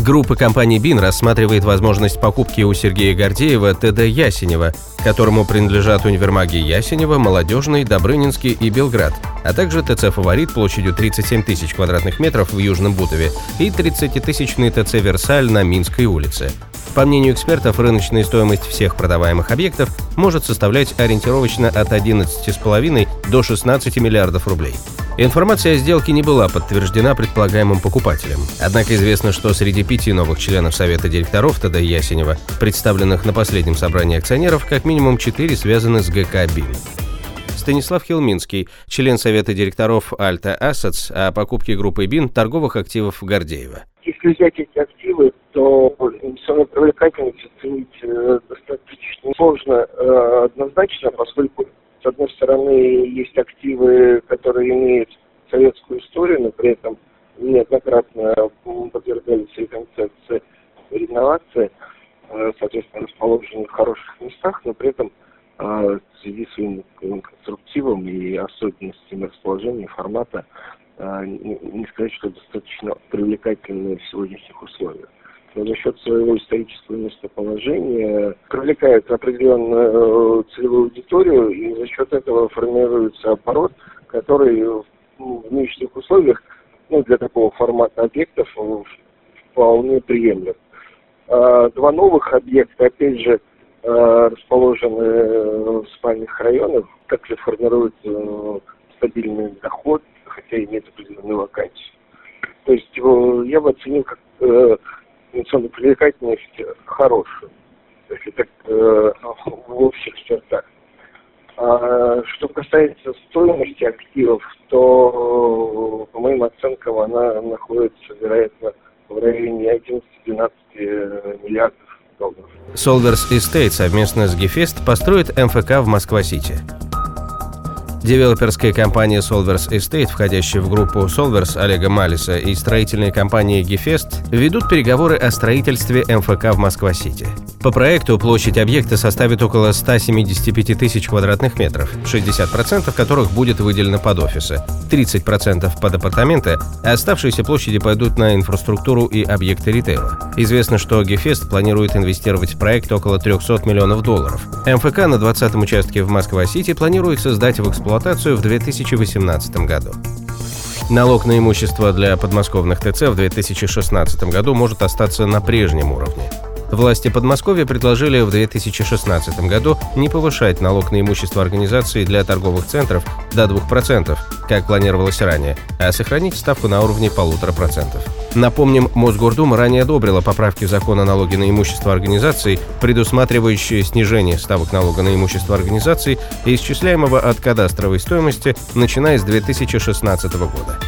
Группа компаний БИН рассматривает возможность покупки у Сергея Гордеева ТД Ясенева, которому принадлежат универмаги Ясенева, Молодежный, Добрынинский и Белград, а также ТЦ «Фаворит» площадью 37 тысяч квадратных метров в Южном Бутове и 30-тысячный ТЦ «Версаль» на Минской улице. По мнению экспертов, рыночная стоимость всех продаваемых объектов может составлять ориентировочно от 11,5 до 16 миллиардов рублей. Информация о сделке не была подтверждена предполагаемым покупателем. Однако известно, что среди пяти новых членов Совета директоров ТД Ясенева, представленных на последнем собрании акционеров, как минимум четыре связаны с ГК «Бин». Станислав Хилминский, член Совета директоров «Альта Ассетс» о покупке группы «Бин» торговых активов Гордеева. Если взять эти активы, то инвестиционную привлекательность оценить э, достаточно сложно э, однозначно, поскольку с одной стороны, есть активы, которые имеют советскую историю, но при этом неоднократно подвергались смене концепции реновации, э, соответственно, расположены в хороших местах, но при этом э, в связи с своим конструктивом и особенностями расположения формата э, не сказать, что достаточно привлекательные в сегодняшних условиях за счет своего исторического местоположения привлекает определенную э, целевую аудиторию, и за счет этого формируется оборот, который в нынешних условиях ну, для такого формата объектов вполне приемлем. А, два новых объекта, опять же, э, расположены в спальных районах, также формируют э, стабильный доход, хотя и нет определенной вакансии. То есть я бы оценил как инвестиционной привлекательность хорошую, если так э, в общих чертах. А, что касается стоимости активов, то по моим оценкам она находится, вероятно, в районе 11-12 миллиардов долларов. Solvers Estate совместно с Гефест построит МФК в Москва-Сити. Девелоперская компания Solvers Estate, входящая в группу Solvers Олега Малиса и строительная компания Гефест ведут переговоры о строительстве МФК в Москва-Сити. По проекту площадь объекта составит около 175 тысяч квадратных метров, 60% которых будет выделено под офисы, 30% под апартаменты, а оставшиеся площади пойдут на инфраструктуру и объекты ритейла. Известно, что Гефест планирует инвестировать в проект около 300 миллионов долларов. МФК на 20-м участке в Москва-Сити планируется сдать в эксплуатацию в 2018 году. Налог на имущество для подмосковных ТЦ в 2016 году может остаться на прежнем уровне. Власти Подмосковья предложили в 2016 году не повышать налог на имущество организации для торговых центров до 2%, как планировалось ранее, а сохранить ставку на уровне 1,5%. Напомним, Мосгордума ранее одобрила поправки в закон о налоге на имущество организаций, предусматривающие снижение ставок налога на имущество организаций, исчисляемого от кадастровой стоимости, начиная с 2016 года.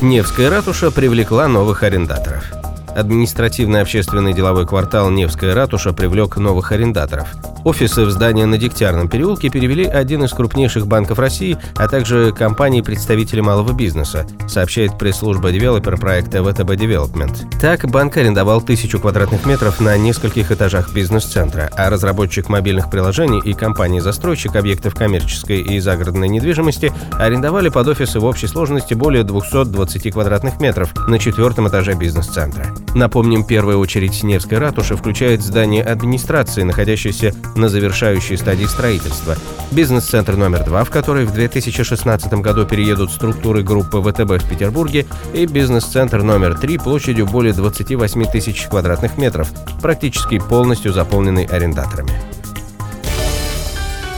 Невская ратуша привлекла новых арендаторов административный общественный деловой квартал «Невская ратуша» привлек новых арендаторов. Офисы в здании на Дегтярном переулке перевели один из крупнейших банков России, а также компании-представители малого бизнеса, сообщает пресс-служба девелопер проекта ВТБ Development. Так, банк арендовал тысячу квадратных метров на нескольких этажах бизнес-центра, а разработчик мобильных приложений и компания-застройщик объектов коммерческой и загородной недвижимости арендовали под офисы в общей сложности более 220 квадратных метров на четвертом этаже бизнес-центра. Напомним, первая очередь Невской ратуши включает здание администрации, находящееся на завершающей стадии строительства. Бизнес-центр номер два, в который в 2016 году переедут структуры группы ВТБ в Петербурге, и бизнес-центр номер три площадью более 28 тысяч квадратных метров, практически полностью заполненный арендаторами.